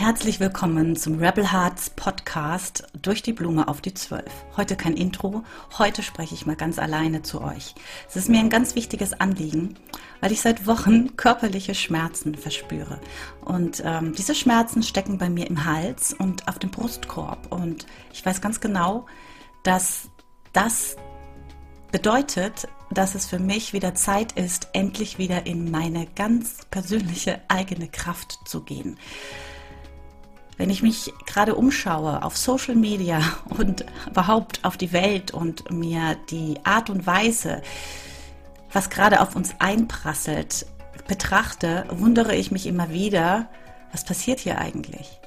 Herzlich willkommen zum Rebel Hearts Podcast durch die Blume auf die Zwölf. Heute kein Intro, heute spreche ich mal ganz alleine zu euch. Es ist mir ein ganz wichtiges Anliegen, weil ich seit Wochen körperliche Schmerzen verspüre. Und ähm, diese Schmerzen stecken bei mir im Hals und auf dem Brustkorb. Und ich weiß ganz genau, dass das bedeutet, dass es für mich wieder Zeit ist, endlich wieder in meine ganz persönliche eigene Kraft zu gehen. Wenn ich mich gerade umschaue auf Social Media und überhaupt auf die Welt und mir die Art und Weise, was gerade auf uns einprasselt, betrachte, wundere ich mich immer wieder, was passiert hier eigentlich?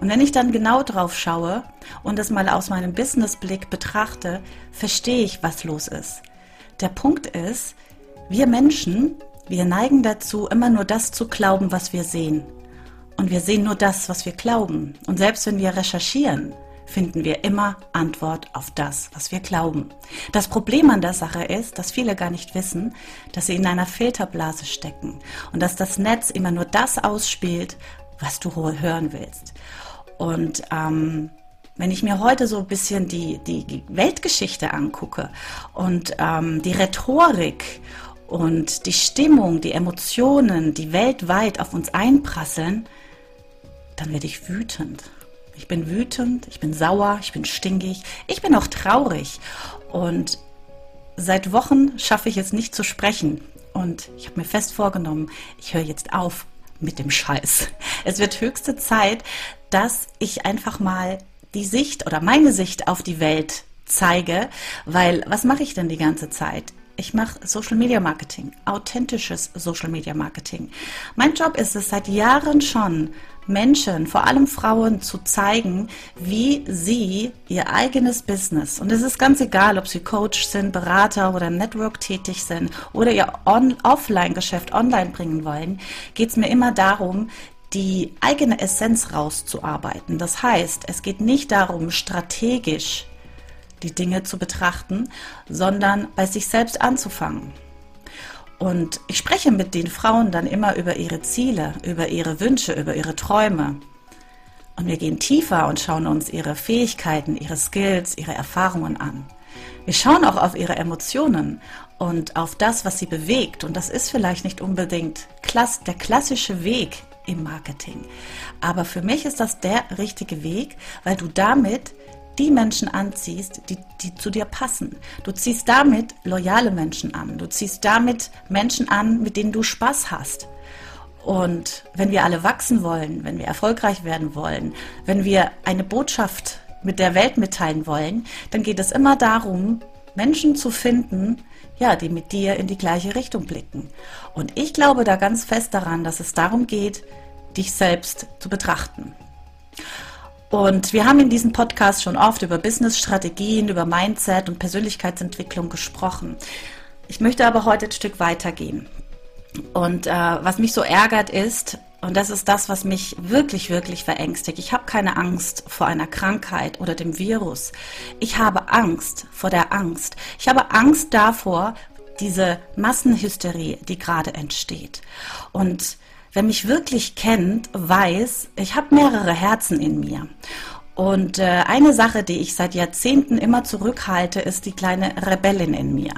Und wenn ich dann genau drauf schaue und das mal aus meinem Businessblick betrachte, verstehe ich, was los ist. Der Punkt ist, wir Menschen, wir neigen dazu, immer nur das zu glauben, was wir sehen. Und wir sehen nur das, was wir glauben. Und selbst wenn wir recherchieren, finden wir immer Antwort auf das, was wir glauben. Das Problem an der Sache ist, dass viele gar nicht wissen, dass sie in einer Filterblase stecken und dass das Netz immer nur das ausspielt, was du hören willst. Und ähm, wenn ich mir heute so ein bisschen die, die Weltgeschichte angucke und ähm, die Rhetorik und die Stimmung, die Emotionen, die weltweit auf uns einprasseln, dann werde ich wütend. Ich bin wütend, ich bin sauer, ich bin stinkig, ich bin auch traurig. Und seit Wochen schaffe ich es nicht zu sprechen. Und ich habe mir fest vorgenommen, ich höre jetzt auf mit dem Scheiß. Es wird höchste Zeit, dass ich einfach mal die Sicht oder meine Sicht auf die Welt zeige, weil was mache ich denn die ganze Zeit? Ich mache Social Media Marketing, authentisches Social Media Marketing. Mein Job ist es seit Jahren schon, Menschen, vor allem Frauen, zu zeigen, wie sie ihr eigenes Business, und es ist ganz egal, ob sie Coach sind, Berater oder Network tätig sind oder ihr Offline-Geschäft online bringen wollen, geht es mir immer darum, die eigene Essenz rauszuarbeiten. Das heißt, es geht nicht darum, strategisch die Dinge zu betrachten, sondern bei sich selbst anzufangen. Und ich spreche mit den Frauen dann immer über ihre Ziele, über ihre Wünsche, über ihre Träume. Und wir gehen tiefer und schauen uns ihre Fähigkeiten, ihre Skills, ihre Erfahrungen an. Wir schauen auch auf ihre Emotionen und auf das, was sie bewegt. Und das ist vielleicht nicht unbedingt der klassische Weg im Marketing. Aber für mich ist das der richtige Weg, weil du damit die Menschen anziehst, die, die zu dir passen. Du ziehst damit loyale Menschen an. Du ziehst damit Menschen an, mit denen du Spaß hast. Und wenn wir alle wachsen wollen, wenn wir erfolgreich werden wollen, wenn wir eine Botschaft mit der Welt mitteilen wollen, dann geht es immer darum, Menschen zu finden, ja, die mit dir in die gleiche Richtung blicken. Und ich glaube da ganz fest daran, dass es darum geht, dich selbst zu betrachten. Und wir haben in diesem Podcast schon oft über Business-Strategien, über Mindset und Persönlichkeitsentwicklung gesprochen. Ich möchte aber heute ein Stück weitergehen. Und äh, was mich so ärgert ist, und das ist das, was mich wirklich, wirklich verängstigt. Ich habe keine Angst vor einer Krankheit oder dem Virus. Ich habe Angst vor der Angst. Ich habe Angst davor, diese Massenhysterie, die gerade entsteht. Und wer mich wirklich kennt, weiß, ich habe mehrere Herzen in mir. Und äh, eine Sache, die ich seit Jahrzehnten immer zurückhalte, ist die kleine Rebellin in mir.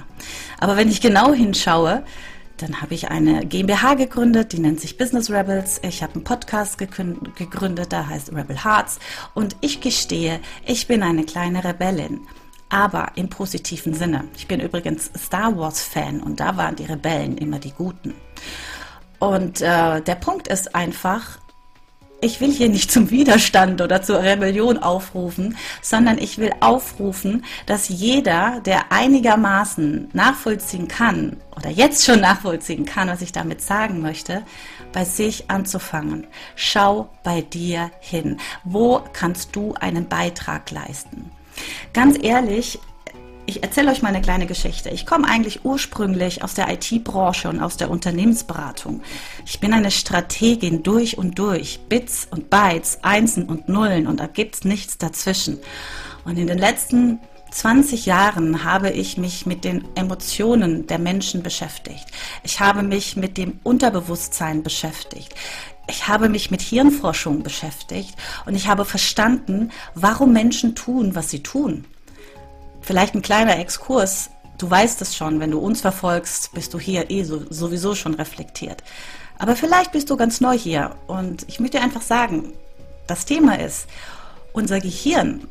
Aber wenn ich genau hinschaue, dann habe ich eine GmbH gegründet, die nennt sich Business Rebels. Ich habe einen Podcast gegründet, der heißt Rebel Hearts. Und ich gestehe, ich bin eine kleine Rebellin. Aber im positiven Sinne. Ich bin übrigens Star Wars Fan und da waren die Rebellen immer die Guten. Und äh, der Punkt ist einfach, ich will hier nicht zum Widerstand oder zur Rebellion aufrufen, sondern ich will aufrufen, dass jeder, der einigermaßen nachvollziehen kann oder jetzt schon nachvollziehen kann, was ich damit sagen möchte, bei sich anzufangen. Schau bei dir hin. Wo kannst du einen Beitrag leisten? Ganz ehrlich, ich erzähle euch mal eine kleine Geschichte. Ich komme eigentlich ursprünglich aus der IT-Branche und aus der Unternehmensberatung. Ich bin eine Strategin durch und durch. Bits und Bytes, Einsen und Nullen und da gibt's nichts dazwischen. Und in den letzten 20 Jahren habe ich mich mit den Emotionen der Menschen beschäftigt. Ich habe mich mit dem Unterbewusstsein beschäftigt. ich habe mich mit Hirnforschung beschäftigt und ich habe verstanden, warum Menschen tun, was sie tun. Vielleicht ein kleiner Exkurs. Du weißt es schon, wenn du uns verfolgst, bist du hier eh so, sowieso schon reflektiert. Aber vielleicht bist du ganz neu hier und ich möchte einfach sagen, das Thema ist, unser Gehirn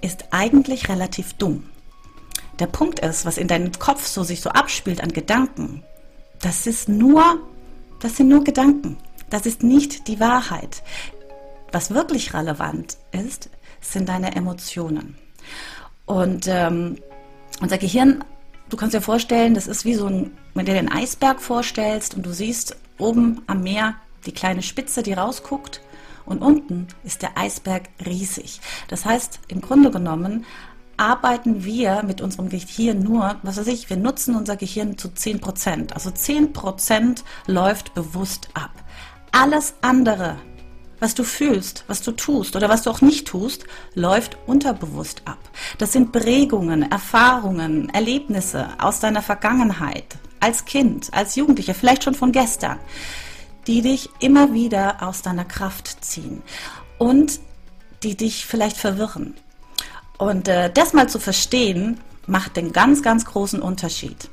ist eigentlich relativ dumm. Der Punkt ist, was in deinem Kopf so sich so abspielt an Gedanken, das ist nur, das sind nur Gedanken. Das ist nicht die Wahrheit. Was wirklich relevant ist, sind deine Emotionen. Und ähm, unser Gehirn, du kannst dir vorstellen, das ist wie so ein, wenn du dir einen Eisberg vorstellst und du siehst oben am Meer die kleine Spitze, die rausguckt und unten ist der Eisberg riesig. Das heißt, im Grunde genommen arbeiten wir mit unserem Gehirn nur, was weiß ich, wir nutzen unser Gehirn zu 10 Prozent. Also 10 Prozent läuft bewusst ab. Alles andere, was du fühlst, was du tust oder was du auch nicht tust, läuft unterbewusst ab. Das sind Prägungen, Erfahrungen, Erlebnisse aus deiner Vergangenheit, als Kind, als Jugendlicher, vielleicht schon von gestern, die dich immer wieder aus deiner Kraft ziehen und die dich vielleicht verwirren. Und äh, das mal zu verstehen, macht den ganz, ganz großen Unterschied.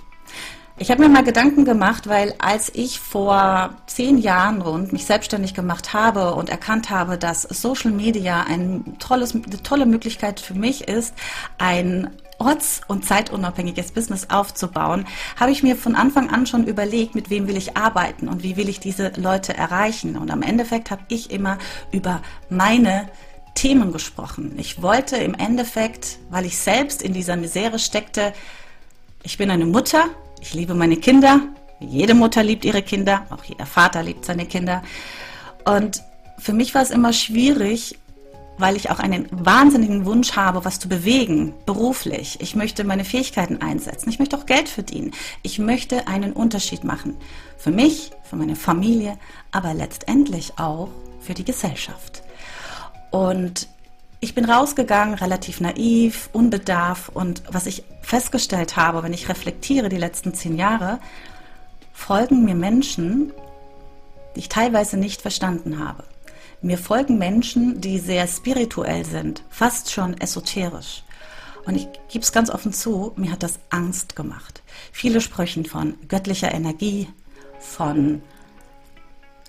Ich habe mir mal Gedanken gemacht, weil als ich vor zehn Jahren rund mich selbstständig gemacht habe und erkannt habe, dass Social Media ein tolles, eine tolle Möglichkeit für mich ist, ein orts- und zeitunabhängiges Business aufzubauen, habe ich mir von Anfang an schon überlegt, mit wem will ich arbeiten und wie will ich diese Leute erreichen. Und am Endeffekt habe ich immer über meine Themen gesprochen. Ich wollte im Endeffekt, weil ich selbst in dieser Misere steckte, ich bin eine Mutter, ich liebe meine Kinder. Jede Mutter liebt ihre Kinder, auch jeder Vater liebt seine Kinder. Und für mich war es immer schwierig, weil ich auch einen wahnsinnigen Wunsch habe, was zu bewegen, beruflich. Ich möchte meine Fähigkeiten einsetzen. Ich möchte auch Geld verdienen. Ich möchte einen Unterschied machen. Für mich, für meine Familie, aber letztendlich auch für die Gesellschaft. Und ich bin rausgegangen, relativ naiv, unbedarf und was ich festgestellt habe, wenn ich reflektiere die letzten zehn Jahre, folgen mir Menschen, die ich teilweise nicht verstanden habe. Mir folgen Menschen, die sehr spirituell sind, fast schon esoterisch. Und ich gebe es ganz offen zu, mir hat das Angst gemacht. Viele sprechen von göttlicher Energie, von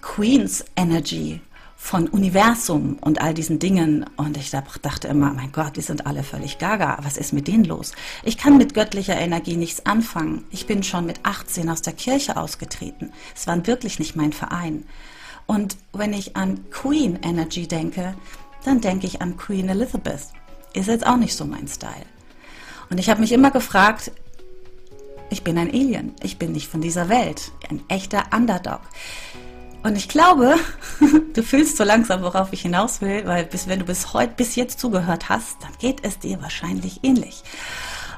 Queen's Energy, von Universum und all diesen Dingen. Und ich dachte immer, mein Gott, die sind alle völlig gaga. Was ist mit denen los? Ich kann mit göttlicher Energie nichts anfangen. Ich bin schon mit 18 aus der Kirche ausgetreten. Es war wirklich nicht mein Verein. Und wenn ich an Queen Energy denke, dann denke ich an Queen Elizabeth. Ist jetzt auch nicht so mein Style. Und ich habe mich immer gefragt, ich bin ein Alien, ich bin nicht von dieser Welt, ein echter Underdog. Und ich glaube, du fühlst so langsam, worauf ich hinaus will, weil bis, wenn du bis heute, bis jetzt zugehört hast, dann geht es dir wahrscheinlich ähnlich.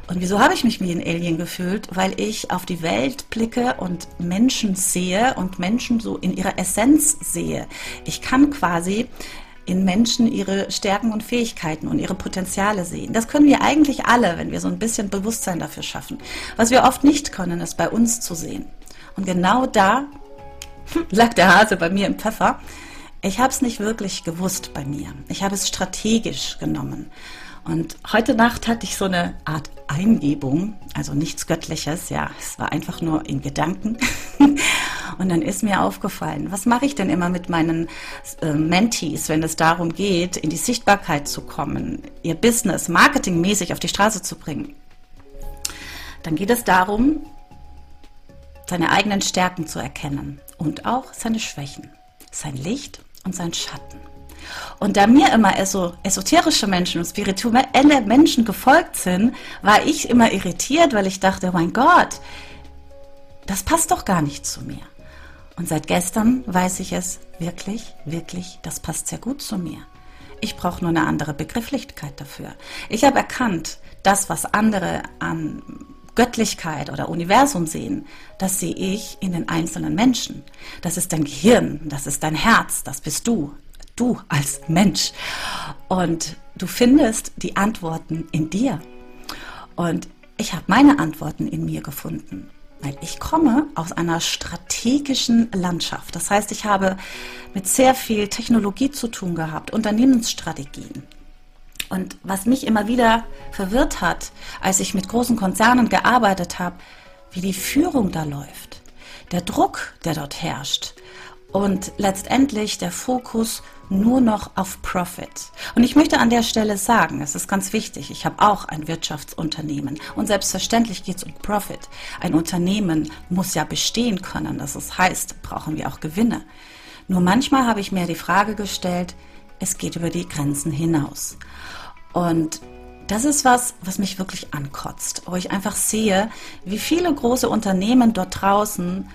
Und wieso habe ich mich wie ein Alien gefühlt? Weil ich auf die Welt blicke und Menschen sehe und Menschen so in ihrer Essenz sehe. Ich kann quasi in Menschen ihre Stärken und Fähigkeiten und ihre Potenziale sehen. Das können wir eigentlich alle, wenn wir so ein bisschen Bewusstsein dafür schaffen. Was wir oft nicht können, ist bei uns zu sehen. Und genau da lag der Hase bei mir im Pfeffer. Ich habe es nicht wirklich gewusst bei mir. Ich habe es strategisch genommen. Und heute Nacht hatte ich so eine Art Eingebung, also nichts Göttliches, ja, es war einfach nur in Gedanken. Und dann ist mir aufgefallen, was mache ich denn immer mit meinen äh, Mentees, wenn es darum geht, in die Sichtbarkeit zu kommen, ihr Business marketingmäßig auf die Straße zu bringen? Dann geht es darum, seine eigenen Stärken zu erkennen und auch seine Schwächen, sein Licht und sein Schatten. Und da mir immer eso esoterische Menschen und spirituelle Menschen gefolgt sind, war ich immer irritiert, weil ich dachte, oh mein Gott, das passt doch gar nicht zu mir. Und seit gestern weiß ich es wirklich, wirklich, das passt sehr gut zu mir. Ich brauche nur eine andere Begrifflichkeit dafür. Ich habe erkannt, das, was andere an Göttlichkeit oder Universum sehen, das sehe ich in den einzelnen Menschen. Das ist dein Gehirn, das ist dein Herz, das bist du, du als Mensch. Und du findest die Antworten in dir. Und ich habe meine Antworten in mir gefunden. Weil ich komme aus einer strategischen Landschaft. Das heißt, ich habe mit sehr viel Technologie zu tun gehabt, Unternehmensstrategien. Und was mich immer wieder verwirrt hat, als ich mit großen Konzernen gearbeitet habe, wie die Führung da läuft, der Druck, der dort herrscht und letztendlich der Fokus nur noch auf Profit. Und ich möchte an der Stelle sagen, es ist ganz wichtig, ich habe auch ein Wirtschaftsunternehmen und selbstverständlich geht es um Profit. Ein Unternehmen muss ja bestehen können, das heißt, brauchen wir auch Gewinne. Nur manchmal habe ich mir die Frage gestellt, es geht über die Grenzen hinaus. Und das ist was, was mich wirklich ankotzt, wo ich einfach sehe, wie viele große Unternehmen dort draußen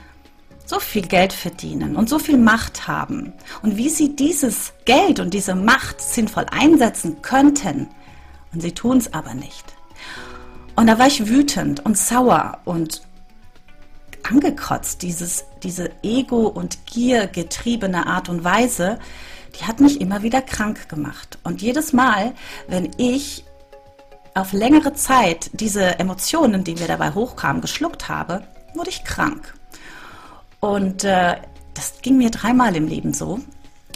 so viel Geld verdienen und so viel Macht haben und wie sie dieses Geld und diese Macht sinnvoll einsetzen könnten. Und sie tun es aber nicht. Und da war ich wütend und sauer und angekotzt, dieses, diese Ego- und Gier getriebene Art und Weise, die hat mich immer wieder krank gemacht. Und jedes Mal, wenn ich auf längere Zeit diese Emotionen, die mir dabei hochkamen, geschluckt habe, wurde ich krank. Und äh, das ging mir dreimal im Leben so.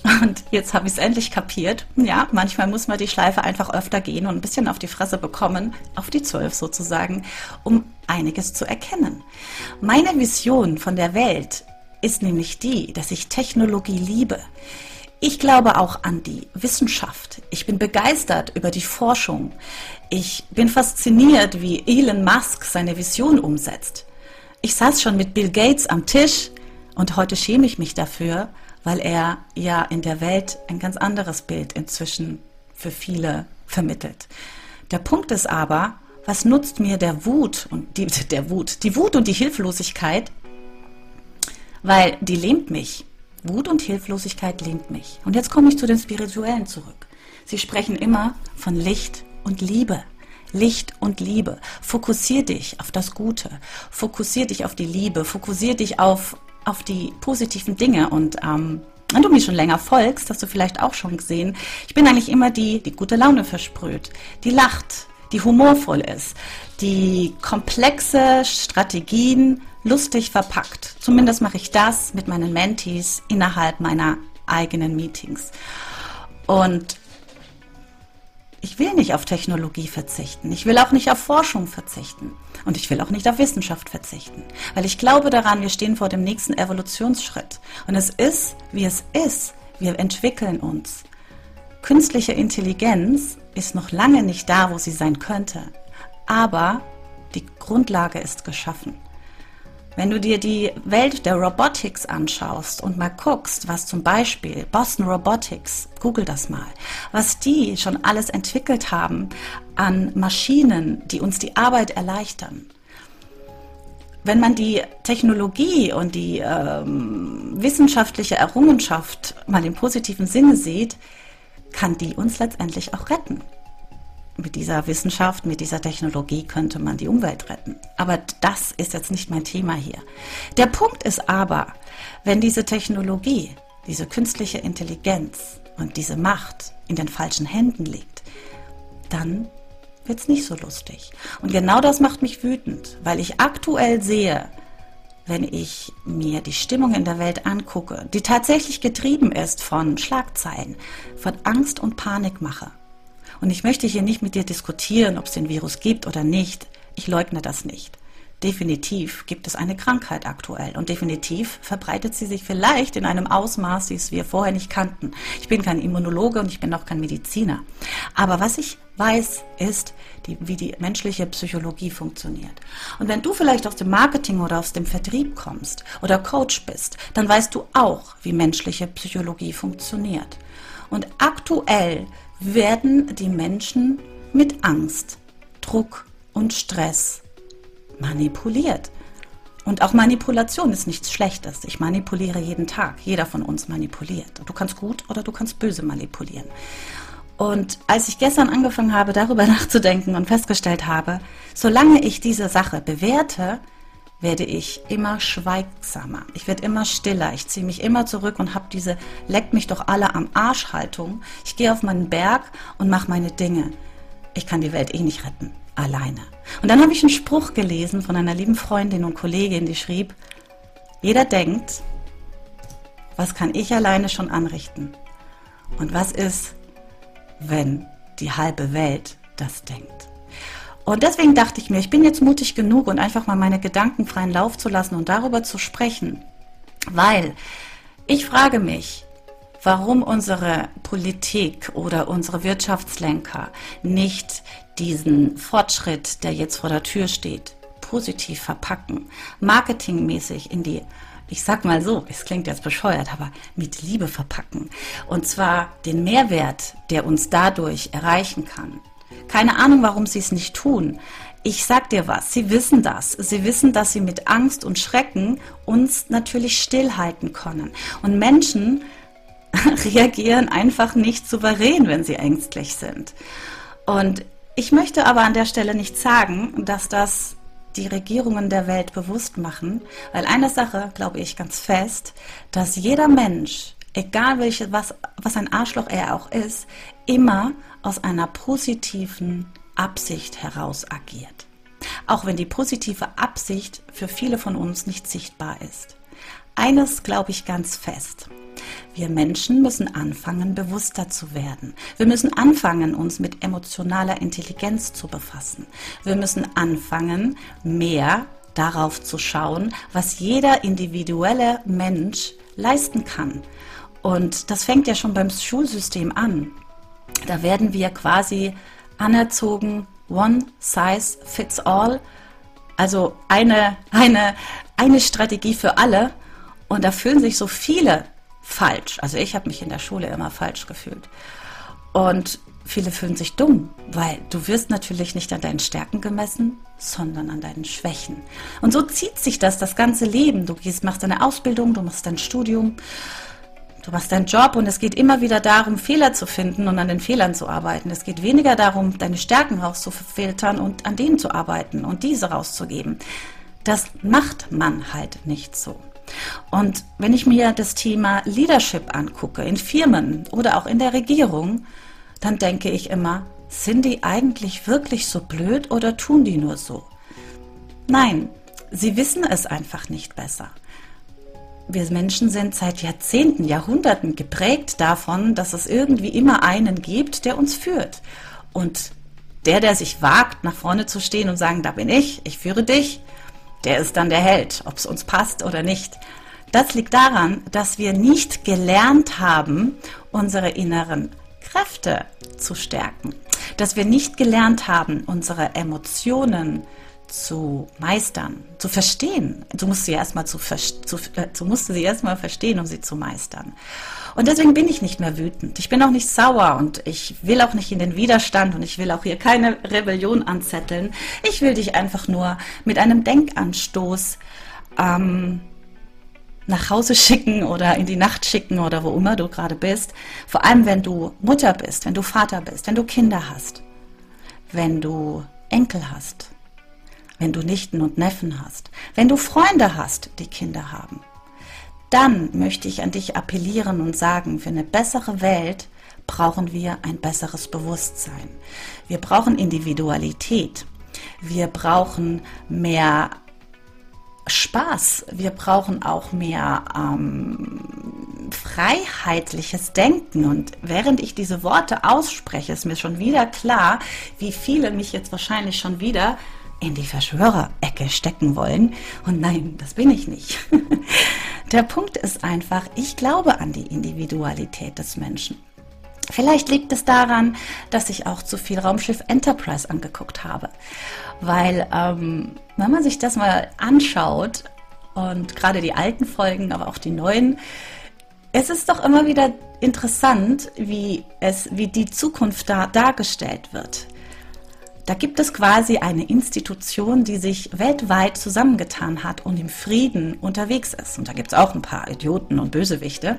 Und jetzt habe ich es endlich kapiert. Ja, manchmal muss man die Schleife einfach öfter gehen und ein bisschen auf die Fresse bekommen, auf die Zwölf sozusagen, um einiges zu erkennen. Meine Vision von der Welt ist nämlich die, dass ich Technologie liebe. Ich glaube auch an die Wissenschaft. Ich bin begeistert über die Forschung. Ich bin fasziniert, wie Elon Musk seine Vision umsetzt. Ich saß schon mit Bill Gates am Tisch und heute schäme ich mich dafür, weil er ja in der Welt ein ganz anderes Bild inzwischen für viele vermittelt. Der Punkt ist aber, was nutzt mir der Wut und die, der Wut, die Wut und die Hilflosigkeit, weil die lähmt mich. Wut und Hilflosigkeit lähmt mich. Und jetzt komme ich zu den Spirituellen zurück. Sie sprechen immer von Licht und Liebe. Licht und Liebe. Fokussier dich auf das Gute. Fokussier dich auf die Liebe. Fokussier dich auf, auf die positiven Dinge. Und ähm, wenn du mir schon länger folgst, hast du vielleicht auch schon gesehen, ich bin eigentlich immer die, die gute Laune versprüht, die lacht, die humorvoll ist, die komplexe Strategien lustig verpackt. Zumindest mache ich das mit meinen Mentees innerhalb meiner eigenen Meetings. Und ich will nicht auf Technologie verzichten. Ich will auch nicht auf Forschung verzichten. Und ich will auch nicht auf Wissenschaft verzichten. Weil ich glaube daran, wir stehen vor dem nächsten Evolutionsschritt. Und es ist, wie es ist. Wir entwickeln uns. Künstliche Intelligenz ist noch lange nicht da, wo sie sein könnte. Aber die Grundlage ist geschaffen. Wenn du dir die Welt der Robotics anschaust und mal guckst, was zum Beispiel Boston Robotics, google das mal, was die schon alles entwickelt haben an Maschinen, die uns die Arbeit erleichtern. Wenn man die Technologie und die ähm, wissenschaftliche Errungenschaft mal im positiven Sinne sieht, kann die uns letztendlich auch retten mit dieser Wissenschaft, mit dieser Technologie könnte man die Umwelt retten. Aber das ist jetzt nicht mein Thema hier. Der Punkt ist aber, wenn diese Technologie, diese künstliche Intelligenz und diese Macht in den falschen Händen liegt, dann wird es nicht so lustig. Und genau das macht mich wütend, weil ich aktuell sehe, wenn ich mir die Stimmung in der Welt angucke, die tatsächlich getrieben ist von Schlagzeilen, von Angst und Panikmache, und ich möchte hier nicht mit dir diskutieren, ob es den Virus gibt oder nicht. Ich leugne das nicht. Definitiv gibt es eine Krankheit aktuell und definitiv verbreitet sie sich vielleicht in einem Ausmaß, das wir vorher nicht kannten. Ich bin kein Immunologe und ich bin auch kein Mediziner. Aber was ich weiß, ist, die, wie die menschliche Psychologie funktioniert. Und wenn du vielleicht aus dem Marketing oder aus dem Vertrieb kommst oder Coach bist, dann weißt du auch, wie menschliche Psychologie funktioniert. Und aktuell werden die Menschen mit Angst, Druck und Stress manipuliert. Und auch Manipulation ist nichts Schlechtes. Ich manipuliere jeden Tag. Jeder von uns manipuliert. Du kannst gut oder du kannst böse manipulieren. Und als ich gestern angefangen habe, darüber nachzudenken und festgestellt habe, solange ich diese Sache bewerte, werde ich immer schweigsamer. Ich werde immer stiller. Ich ziehe mich immer zurück und habe diese leckt mich doch alle am Arsch Haltung. Ich gehe auf meinen Berg und mache meine Dinge. Ich kann die Welt eh nicht retten. alleine. Und dann habe ich einen Spruch gelesen von einer lieben Freundin und Kollegin, die schrieb, jeder denkt, was kann ich alleine schon anrichten? Und was ist, wenn die halbe Welt das denkt? Und deswegen dachte ich mir, ich bin jetzt mutig genug und einfach mal meine Gedanken freien Lauf zu lassen und darüber zu sprechen, weil ich frage mich, warum unsere Politik oder unsere Wirtschaftslenker nicht diesen Fortschritt, der jetzt vor der Tür steht, positiv verpacken, marketingmäßig in die ich sag mal so, es klingt jetzt bescheuert, aber mit Liebe verpacken. Und zwar den Mehrwert, der uns dadurch erreichen kann. Keine Ahnung, warum sie es nicht tun. Ich sag dir was, sie wissen das. Sie wissen, dass sie mit Angst und Schrecken uns natürlich stillhalten können. Und Menschen reagieren einfach nicht souverän, wenn sie ängstlich sind. Und ich möchte aber an der Stelle nicht sagen, dass das die Regierungen der Welt bewusst machen, weil eine Sache glaube ich ganz fest, dass jeder Mensch, egal welche, was, was ein Arschloch er auch ist, immer aus einer positiven Absicht heraus agiert. Auch wenn die positive Absicht für viele von uns nicht sichtbar ist. Eines glaube ich ganz fest. Wir Menschen müssen anfangen, bewusster zu werden. Wir müssen anfangen, uns mit emotionaler Intelligenz zu befassen. Wir müssen anfangen, mehr darauf zu schauen, was jeder individuelle Mensch leisten kann. Und das fängt ja schon beim Schulsystem an. Da werden wir quasi anerzogen, one size fits all, also eine, eine, eine Strategie für alle. Und da fühlen sich so viele falsch. Also ich habe mich in der Schule immer falsch gefühlt. Und viele fühlen sich dumm, weil du wirst natürlich nicht an deinen Stärken gemessen, sondern an deinen Schwächen. Und so zieht sich das das ganze Leben. Du gehst, machst deine Ausbildung, du machst dein Studium, du machst deinen Job und es geht immer wieder darum, Fehler zu finden und an den Fehlern zu arbeiten. Es geht weniger darum, deine Stärken rauszufiltern und an denen zu arbeiten und diese rauszugeben. Das macht man halt nicht so. Und wenn ich mir das Thema Leadership angucke, in Firmen oder auch in der Regierung, dann denke ich immer, sind die eigentlich wirklich so blöd oder tun die nur so? Nein, sie wissen es einfach nicht besser. Wir Menschen sind seit Jahrzehnten, Jahrhunderten geprägt davon, dass es irgendwie immer einen gibt, der uns führt. Und der, der sich wagt, nach vorne zu stehen und sagen, da bin ich, ich führe dich, der ist dann der Held, ob es uns passt oder nicht. Das liegt daran, dass wir nicht gelernt haben, unsere inneren Kräfte zu stärken. Dass wir nicht gelernt haben, unsere Emotionen zu meistern, zu verstehen. Du musst sie erstmal zu, zu, äh, du musst sie erstmal verstehen, um sie zu meistern. Und deswegen bin ich nicht mehr wütend. Ich bin auch nicht sauer und ich will auch nicht in den Widerstand und ich will auch hier keine Rebellion anzetteln. Ich will dich einfach nur mit einem Denkanstoß ähm, nach Hause schicken oder in die Nacht schicken oder wo immer du gerade bist. Vor allem, wenn du Mutter bist, wenn du Vater bist, wenn du Kinder hast, wenn du Enkel hast, wenn du Nichten und Neffen hast, wenn du Freunde hast, die Kinder haben dann möchte ich an dich appellieren und sagen, für eine bessere Welt brauchen wir ein besseres Bewusstsein. Wir brauchen Individualität. Wir brauchen mehr Spaß. Wir brauchen auch mehr ähm, freiheitliches Denken. Und während ich diese Worte ausspreche, ist mir schon wieder klar, wie viele mich jetzt wahrscheinlich schon wieder in die Verschwörerecke stecken wollen. Und nein, das bin ich nicht. Der Punkt ist einfach, ich glaube an die Individualität des Menschen. Vielleicht liegt es daran, dass ich auch zu viel Raumschiff Enterprise angeguckt habe. Weil, ähm, wenn man sich das mal anschaut, und gerade die alten Folgen, aber auch die neuen, es ist doch immer wieder interessant, wie, es, wie die Zukunft da dargestellt wird. Da gibt es quasi eine Institution, die sich weltweit zusammengetan hat und im Frieden unterwegs ist. Und da gibt es auch ein paar Idioten und Bösewichte.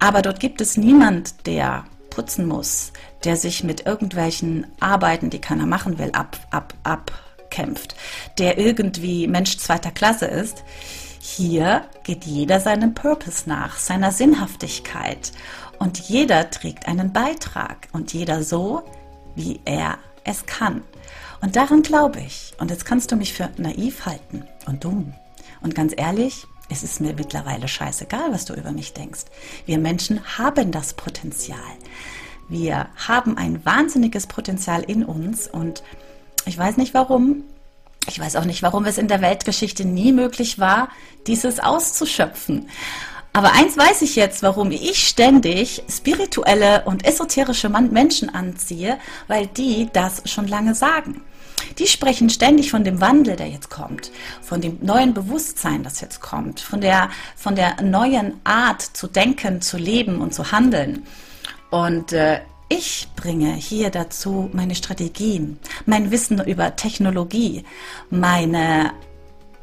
Aber dort gibt es niemand, der putzen muss, der sich mit irgendwelchen Arbeiten, die keiner machen will, ab, ab, abkämpft, der irgendwie Mensch zweiter Klasse ist. Hier geht jeder seinem Purpose nach, seiner Sinnhaftigkeit. Und jeder trägt einen Beitrag und jeder so, wie er es kann. Und daran glaube ich. Und jetzt kannst du mich für naiv halten und dumm. Und ganz ehrlich, es ist mir mittlerweile scheißegal, was du über mich denkst. Wir Menschen haben das Potenzial. Wir haben ein wahnsinniges Potenzial in uns und ich weiß nicht warum. Ich weiß auch nicht, warum es in der Weltgeschichte nie möglich war, dieses auszuschöpfen. Aber eins weiß ich jetzt, warum ich ständig spirituelle und esoterische Menschen anziehe, weil die das schon lange sagen. Die sprechen ständig von dem Wandel, der jetzt kommt, von dem neuen Bewusstsein, das jetzt kommt, von der, von der neuen Art zu denken, zu leben und zu handeln. Und äh, ich bringe hier dazu meine Strategien, mein Wissen über Technologie, meine,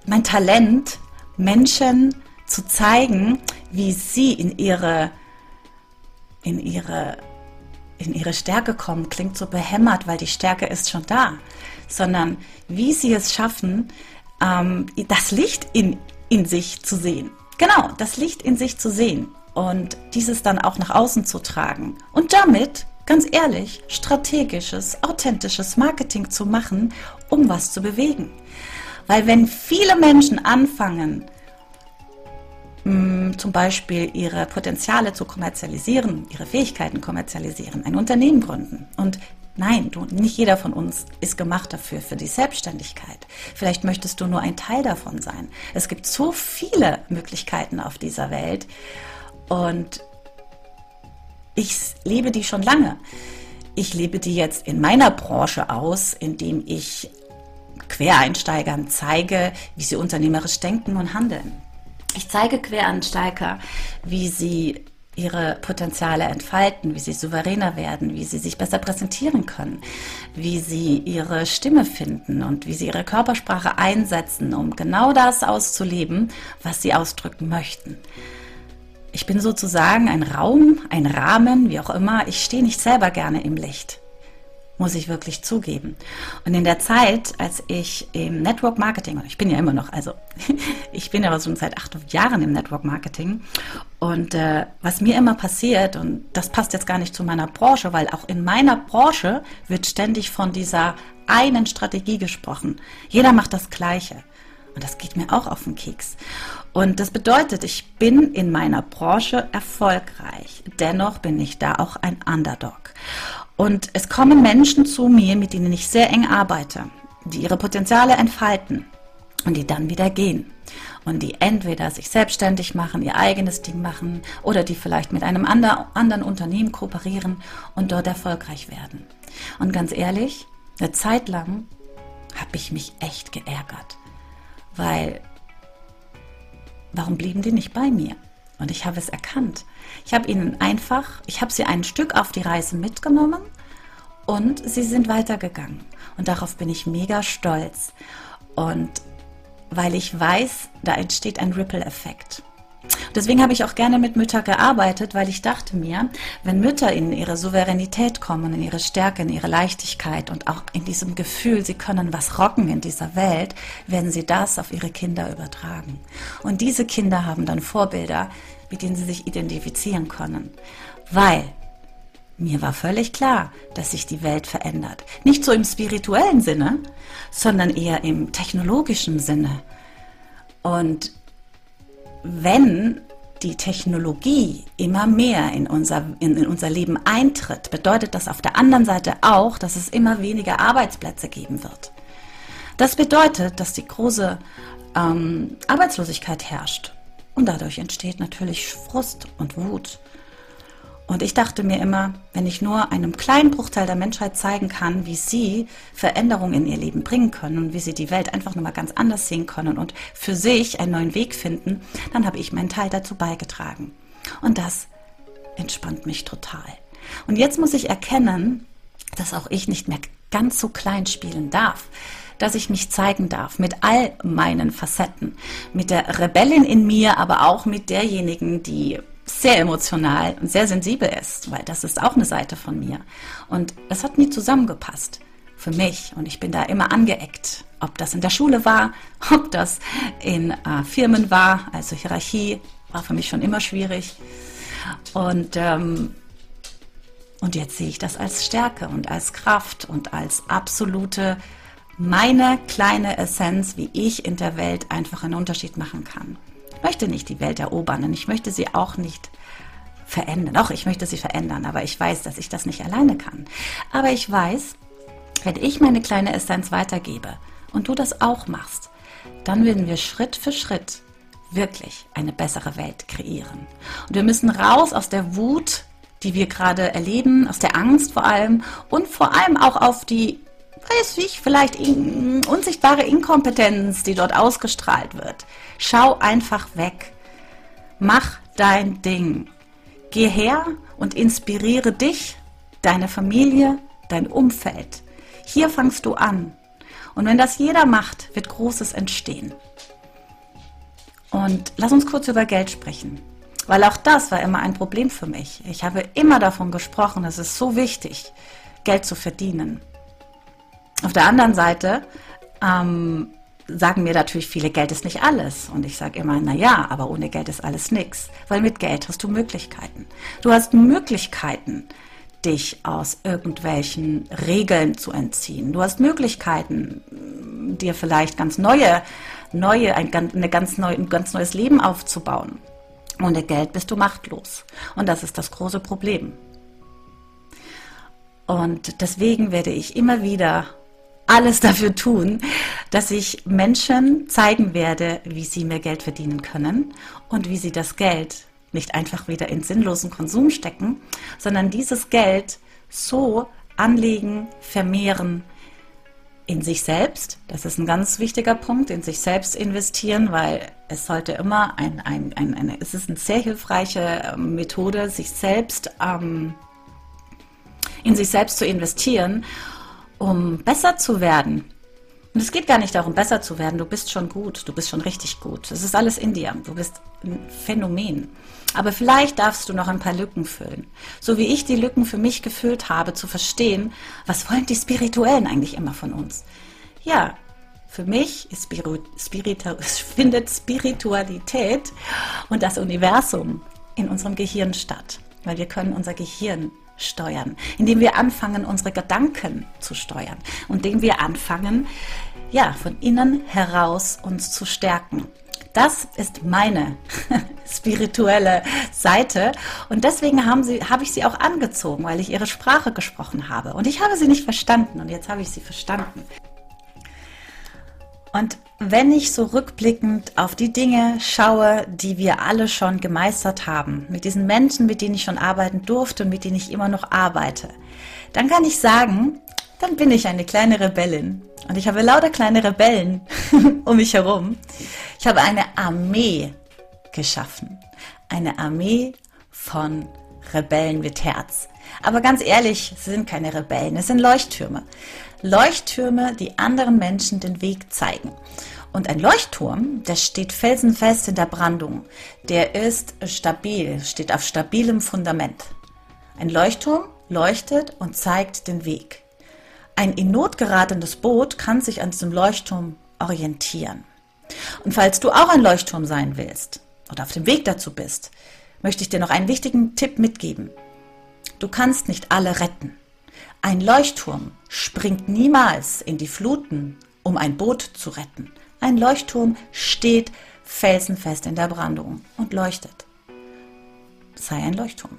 mein Talent, Menschen zu zeigen, wie sie in ihre, in ihre, in ihre Stärke kommen. Klingt so behämmert, weil die Stärke ist schon da, sondern wie sie es schaffen, ähm, das Licht in, in sich zu sehen. Genau, das Licht in sich zu sehen und dieses dann auch nach außen zu tragen und damit ganz ehrlich, strategisches, authentisches Marketing zu machen, um was zu bewegen. Weil wenn viele Menschen anfangen, zum Beispiel ihre Potenziale zu kommerzialisieren, ihre Fähigkeiten kommerzialisieren, ein Unternehmen gründen. Und nein, du, nicht jeder von uns ist gemacht dafür, für die Selbstständigkeit. Vielleicht möchtest du nur ein Teil davon sein. Es gibt so viele Möglichkeiten auf dieser Welt. Und ich lebe die schon lange. Ich lebe die jetzt in meiner Branche aus, indem ich Quereinsteigern zeige, wie sie unternehmerisch denken und handeln. Ich zeige Quereinsteiger, wie sie ihre Potenziale entfalten, wie sie souveräner werden, wie sie sich besser präsentieren können, wie sie ihre Stimme finden und wie sie ihre Körpersprache einsetzen, um genau das auszuleben, was sie ausdrücken möchten. Ich bin sozusagen ein Raum, ein Rahmen, wie auch immer. Ich stehe nicht selber gerne im Licht, muss ich wirklich zugeben. Und in der Zeit, als ich im Network Marketing, ich bin ja immer noch, also ich bin ja schon seit acht Jahren im Network Marketing und äh, was mir immer passiert, und das passt jetzt gar nicht zu meiner Branche, weil auch in meiner Branche wird ständig von dieser einen Strategie gesprochen. Jeder macht das Gleiche. Und das geht mir auch auf den Keks. Und das bedeutet, ich bin in meiner Branche erfolgreich. Dennoch bin ich da auch ein Underdog. Und es kommen Menschen zu mir, mit denen ich sehr eng arbeite, die ihre Potenziale entfalten und die dann wieder gehen. Und die entweder sich selbstständig machen, ihr eigenes Ding machen oder die vielleicht mit einem anderen Unternehmen kooperieren und dort erfolgreich werden. Und ganz ehrlich, eine Zeit lang habe ich mich echt geärgert weil warum blieben die nicht bei mir? Und ich habe es erkannt. Ich habe ihnen einfach, ich habe sie ein Stück auf die Reise mitgenommen und sie sind weitergegangen. Und darauf bin ich mega stolz. Und weil ich weiß, da entsteht ein Ripple-Effekt. Deswegen habe ich auch gerne mit Müttern gearbeitet, weil ich dachte mir, wenn Mütter in ihre Souveränität kommen, in ihre Stärke, in ihre Leichtigkeit und auch in diesem Gefühl, sie können was rocken in dieser Welt, werden sie das auf ihre Kinder übertragen. Und diese Kinder haben dann Vorbilder, mit denen sie sich identifizieren können. Weil mir war völlig klar, dass sich die Welt verändert. Nicht so im spirituellen Sinne, sondern eher im technologischen Sinne. Und wenn die Technologie immer mehr in unser, in, in, unser Leben eintritt, bedeutet das auf der anderen Seite auch, dass es immer weniger Arbeitsplätze geben wird. Das bedeutet, dass die große ähm, Arbeitslosigkeit herrscht. Und dadurch entsteht natürlich Frust und Wut. Und ich dachte mir immer, wenn ich nur einem kleinen Bruchteil der Menschheit zeigen kann, wie sie Veränderungen in ihr Leben bringen können und wie sie die Welt einfach nochmal ganz anders sehen können und für sich einen neuen Weg finden, dann habe ich meinen Teil dazu beigetragen. Und das entspannt mich total. Und jetzt muss ich erkennen, dass auch ich nicht mehr ganz so klein spielen darf dass ich mich zeigen darf mit all meinen Facetten, mit der Rebellin in mir, aber auch mit derjenigen, die sehr emotional und sehr sensibel ist, weil das ist auch eine Seite von mir. Und es hat nie zusammengepasst für mich und ich bin da immer angeeckt. Ob das in der Schule war, ob das in äh, Firmen war, also Hierarchie war für mich schon immer schwierig. Und, ähm, und jetzt sehe ich das als Stärke und als Kraft und als absolute meine kleine Essenz, wie ich in der Welt einfach einen Unterschied machen kann. Ich möchte nicht die Welt erobern und ich möchte sie auch nicht verändern. Doch, ich möchte sie verändern, aber ich weiß, dass ich das nicht alleine kann. Aber ich weiß, wenn ich meine kleine Essenz weitergebe und du das auch machst, dann werden wir Schritt für Schritt wirklich eine bessere Welt kreieren. Und wir müssen raus aus der Wut, die wir gerade erleben, aus der Angst vor allem und vor allem auch auf die, weiß ich, vielleicht in, unsichtbare Inkompetenz, die dort ausgestrahlt wird. Schau einfach weg. Mach dein Ding. Geh her und inspiriere dich, deine Familie, dein Umfeld. Hier fangst du an. Und wenn das jeder macht, wird Großes entstehen. Und lass uns kurz über Geld sprechen. Weil auch das war immer ein Problem für mich. Ich habe immer davon gesprochen, es ist so wichtig, Geld zu verdienen. Auf der anderen Seite ähm, sagen mir natürlich viele, Geld ist nicht alles. Und ich sage immer, na ja, aber ohne Geld ist alles nichts. Weil mit Geld hast du Möglichkeiten. Du hast Möglichkeiten, dich aus irgendwelchen Regeln zu entziehen. Du hast Möglichkeiten, dir vielleicht ganz neue, neue, ein, eine ganz neu, ein ganz neues Leben aufzubauen. Ohne Geld bist du machtlos. Und das ist das große Problem. Und deswegen werde ich immer wieder alles dafür tun, dass ich Menschen zeigen werde, wie sie mehr Geld verdienen können und wie sie das Geld nicht einfach wieder in sinnlosen Konsum stecken, sondern dieses Geld so anlegen, vermehren in sich selbst. Das ist ein ganz wichtiger Punkt, in sich selbst investieren, weil es sollte immer ein, ein, ein eine, es ist eine sehr hilfreiche ähm, Methode, sich selbst ähm, in sich selbst zu investieren um besser zu werden. Und es geht gar nicht darum, besser zu werden. Du bist schon gut. Du bist schon richtig gut. Es ist alles in dir. Du bist ein Phänomen. Aber vielleicht darfst du noch ein paar Lücken füllen. So wie ich die Lücken für mich gefüllt habe, zu verstehen, was wollen die Spirituellen eigentlich immer von uns? Ja, für mich Spiritu Spiritu findet Spiritualität und das Universum in unserem Gehirn statt. Weil wir können unser Gehirn steuern, indem wir anfangen, unsere Gedanken zu steuern und indem wir anfangen, ja, von innen heraus uns zu stärken. Das ist meine spirituelle Seite und deswegen haben sie, habe ich sie auch angezogen, weil ich ihre Sprache gesprochen habe. Und ich habe sie nicht verstanden und jetzt habe ich sie verstanden. Und wenn ich so rückblickend auf die Dinge schaue, die wir alle schon gemeistert haben, mit diesen Menschen, mit denen ich schon arbeiten durfte und mit denen ich immer noch arbeite, dann kann ich sagen, dann bin ich eine kleine Rebellin. Und ich habe lauter kleine Rebellen um mich herum. Ich habe eine Armee geschaffen. Eine Armee von Rebellen mit Herz. Aber ganz ehrlich, es sind keine Rebellen, es sind Leuchttürme. Leuchttürme, die anderen Menschen den Weg zeigen. Und ein Leuchtturm, der steht felsenfest in der Brandung. Der ist stabil, steht auf stabilem Fundament. Ein Leuchtturm leuchtet und zeigt den Weg. Ein in Not geratenes Boot kann sich an diesem Leuchtturm orientieren. Und falls du auch ein Leuchtturm sein willst oder auf dem Weg dazu bist, möchte ich dir noch einen wichtigen Tipp mitgeben. Du kannst nicht alle retten. Ein Leuchtturm springt niemals in die Fluten, um ein Boot zu retten. Ein Leuchtturm steht felsenfest in der Brandung und leuchtet. Sei ein Leuchtturm.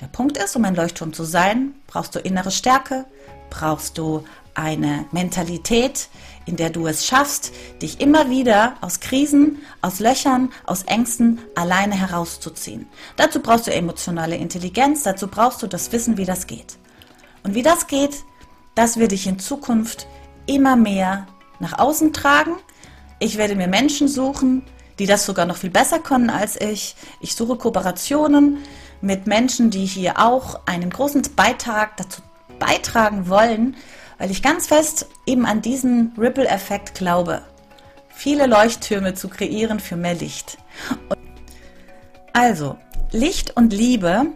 Der Punkt ist, um ein Leuchtturm zu sein, brauchst du innere Stärke, brauchst du eine Mentalität, in der du es schaffst, dich immer wieder aus Krisen, aus Löchern, aus Ängsten alleine herauszuziehen. Dazu brauchst du emotionale Intelligenz, dazu brauchst du das Wissen, wie das geht. Und wie das geht, das werde ich in Zukunft immer mehr nach außen tragen. Ich werde mir Menschen suchen, die das sogar noch viel besser können als ich. Ich suche Kooperationen mit Menschen, die hier auch einen großen Beitrag dazu beitragen wollen, weil ich ganz fest eben an diesen Ripple-Effekt glaube. Viele Leuchttürme zu kreieren für mehr Licht. Also, Licht und Liebe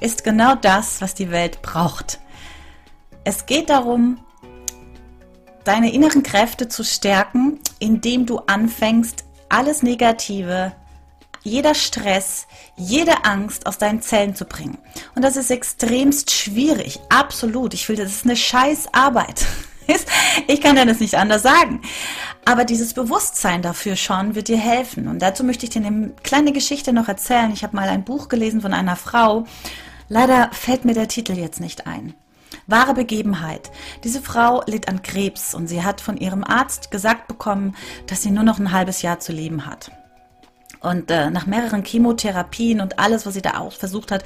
ist genau das, was die Welt braucht. Es geht darum, deine inneren Kräfte zu stärken, indem du anfängst, alles Negative, jeder Stress, jede Angst aus deinen Zellen zu bringen. Und das ist extremst schwierig, absolut. Ich will, das ist eine scheiß Arbeit. Ich kann dir das nicht anders sagen. Aber dieses Bewusstsein dafür schon wird dir helfen. Und dazu möchte ich dir eine kleine Geschichte noch erzählen. Ich habe mal ein Buch gelesen von einer Frau. Leider fällt mir der Titel jetzt nicht ein. Wahre Begebenheit. Diese Frau litt an Krebs und sie hat von ihrem Arzt gesagt bekommen, dass sie nur noch ein halbes Jahr zu leben hat. Und äh, nach mehreren Chemotherapien und alles, was sie da auch versucht hat,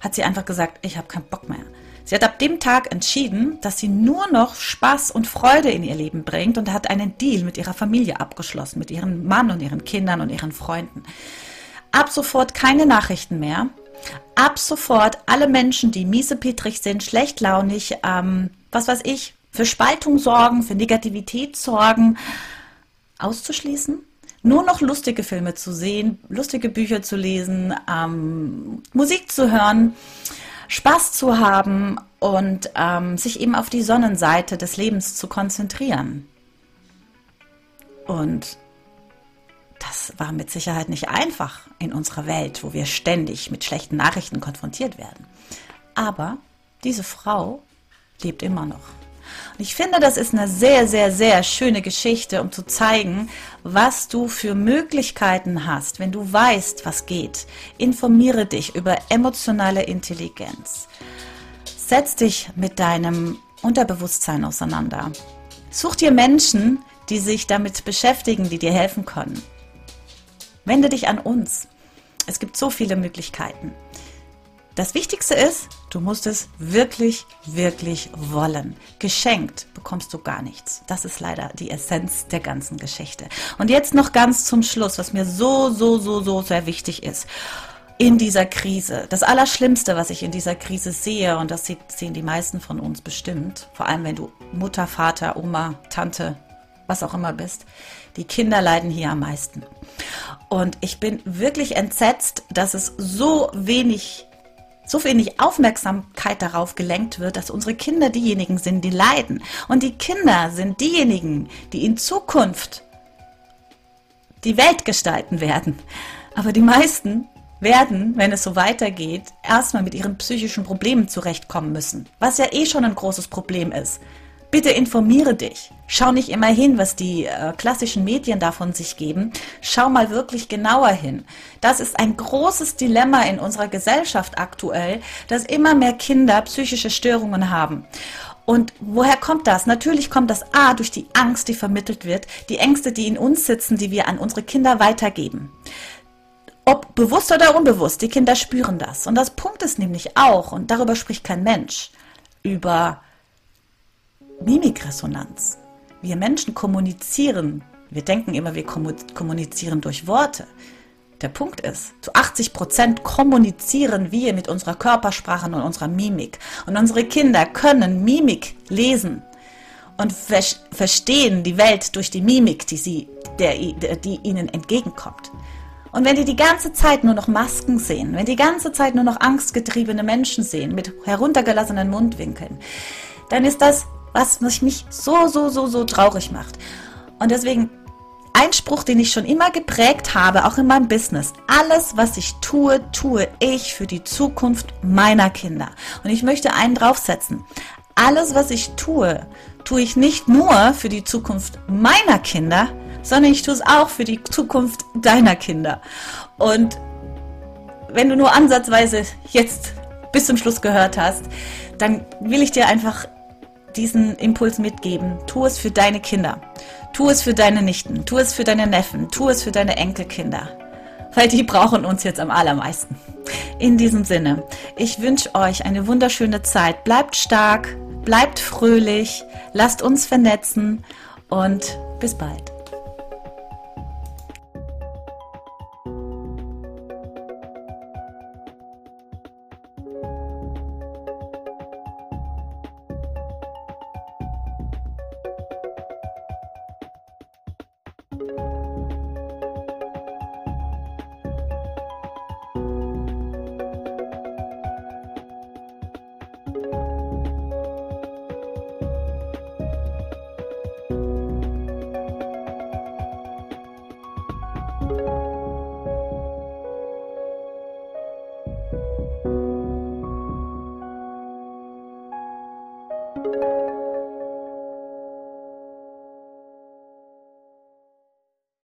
hat sie einfach gesagt, ich habe keinen Bock mehr. Sie hat ab dem Tag entschieden, dass sie nur noch Spaß und Freude in ihr Leben bringt und hat einen Deal mit ihrer Familie abgeschlossen, mit ihrem Mann und ihren Kindern und ihren Freunden. Ab sofort keine Nachrichten mehr. Ab sofort alle Menschen, die miesepetrig sind, schlechtlaunig, ähm, was weiß ich, für Spaltung sorgen, für Negativität sorgen, auszuschließen nur noch lustige Filme zu sehen, lustige Bücher zu lesen, ähm, Musik zu hören, Spaß zu haben und ähm, sich eben auf die Sonnenseite des Lebens zu konzentrieren. Und das war mit Sicherheit nicht einfach in unserer Welt, wo wir ständig mit schlechten Nachrichten konfrontiert werden. Aber diese Frau lebt immer noch. Und ich finde, das ist eine sehr, sehr, sehr schöne Geschichte, um zu zeigen, was du für Möglichkeiten hast, wenn du weißt, was geht. Informiere dich über emotionale Intelligenz. Setz dich mit deinem Unterbewusstsein auseinander. Such dir Menschen, die sich damit beschäftigen, die dir helfen können. Wende dich an uns. Es gibt so viele Möglichkeiten. Das Wichtigste ist, du musst es wirklich, wirklich wollen. Geschenkt bekommst du gar nichts. Das ist leider die Essenz der ganzen Geschichte. Und jetzt noch ganz zum Schluss, was mir so, so, so, so sehr wichtig ist. In dieser Krise. Das Allerschlimmste, was ich in dieser Krise sehe, und das sehen die meisten von uns bestimmt, vor allem wenn du Mutter, Vater, Oma, Tante, was auch immer bist, die Kinder leiden hier am meisten. Und ich bin wirklich entsetzt, dass es so wenig so wenig Aufmerksamkeit darauf gelenkt wird, dass unsere Kinder diejenigen sind, die leiden. Und die Kinder sind diejenigen, die in Zukunft die Welt gestalten werden. Aber die meisten werden, wenn es so weitergeht, erstmal mit ihren psychischen Problemen zurechtkommen müssen, was ja eh schon ein großes Problem ist. Bitte informiere dich. Schau nicht immer hin, was die äh, klassischen Medien davon sich geben. Schau mal wirklich genauer hin. Das ist ein großes Dilemma in unserer Gesellschaft aktuell, dass immer mehr Kinder psychische Störungen haben. Und woher kommt das? Natürlich kommt das A durch die Angst, die vermittelt wird, die Ängste, die in uns sitzen, die wir an unsere Kinder weitergeben. Ob bewusst oder unbewusst, die Kinder spüren das. Und das Punkt ist nämlich auch, und darüber spricht kein Mensch, über Mimikresonanz. Wir Menschen kommunizieren. Wir denken immer, wir kommunizieren durch Worte. Der Punkt ist, zu 80 Prozent kommunizieren wir mit unserer Körpersprache und unserer Mimik. Und unsere Kinder können Mimik lesen und verstehen die Welt durch die Mimik, die, sie, der, die ihnen entgegenkommt. Und wenn die die ganze Zeit nur noch Masken sehen, wenn die ganze Zeit nur noch angstgetriebene Menschen sehen mit heruntergelassenen Mundwinkeln, dann ist das was mich so, so, so, so traurig macht. Und deswegen ein Spruch, den ich schon immer geprägt habe, auch in meinem Business. Alles, was ich tue, tue ich für die Zukunft meiner Kinder. Und ich möchte einen draufsetzen. Alles, was ich tue, tue ich nicht nur für die Zukunft meiner Kinder, sondern ich tue es auch für die Zukunft deiner Kinder. Und wenn du nur ansatzweise jetzt bis zum Schluss gehört hast, dann will ich dir einfach diesen Impuls mitgeben. Tu es für deine Kinder. Tu es für deine Nichten. Tu es für deine Neffen. Tu es für deine Enkelkinder. Weil die brauchen uns jetzt am allermeisten. In diesem Sinne, ich wünsche euch eine wunderschöne Zeit. Bleibt stark, bleibt fröhlich, lasst uns vernetzen und bis bald.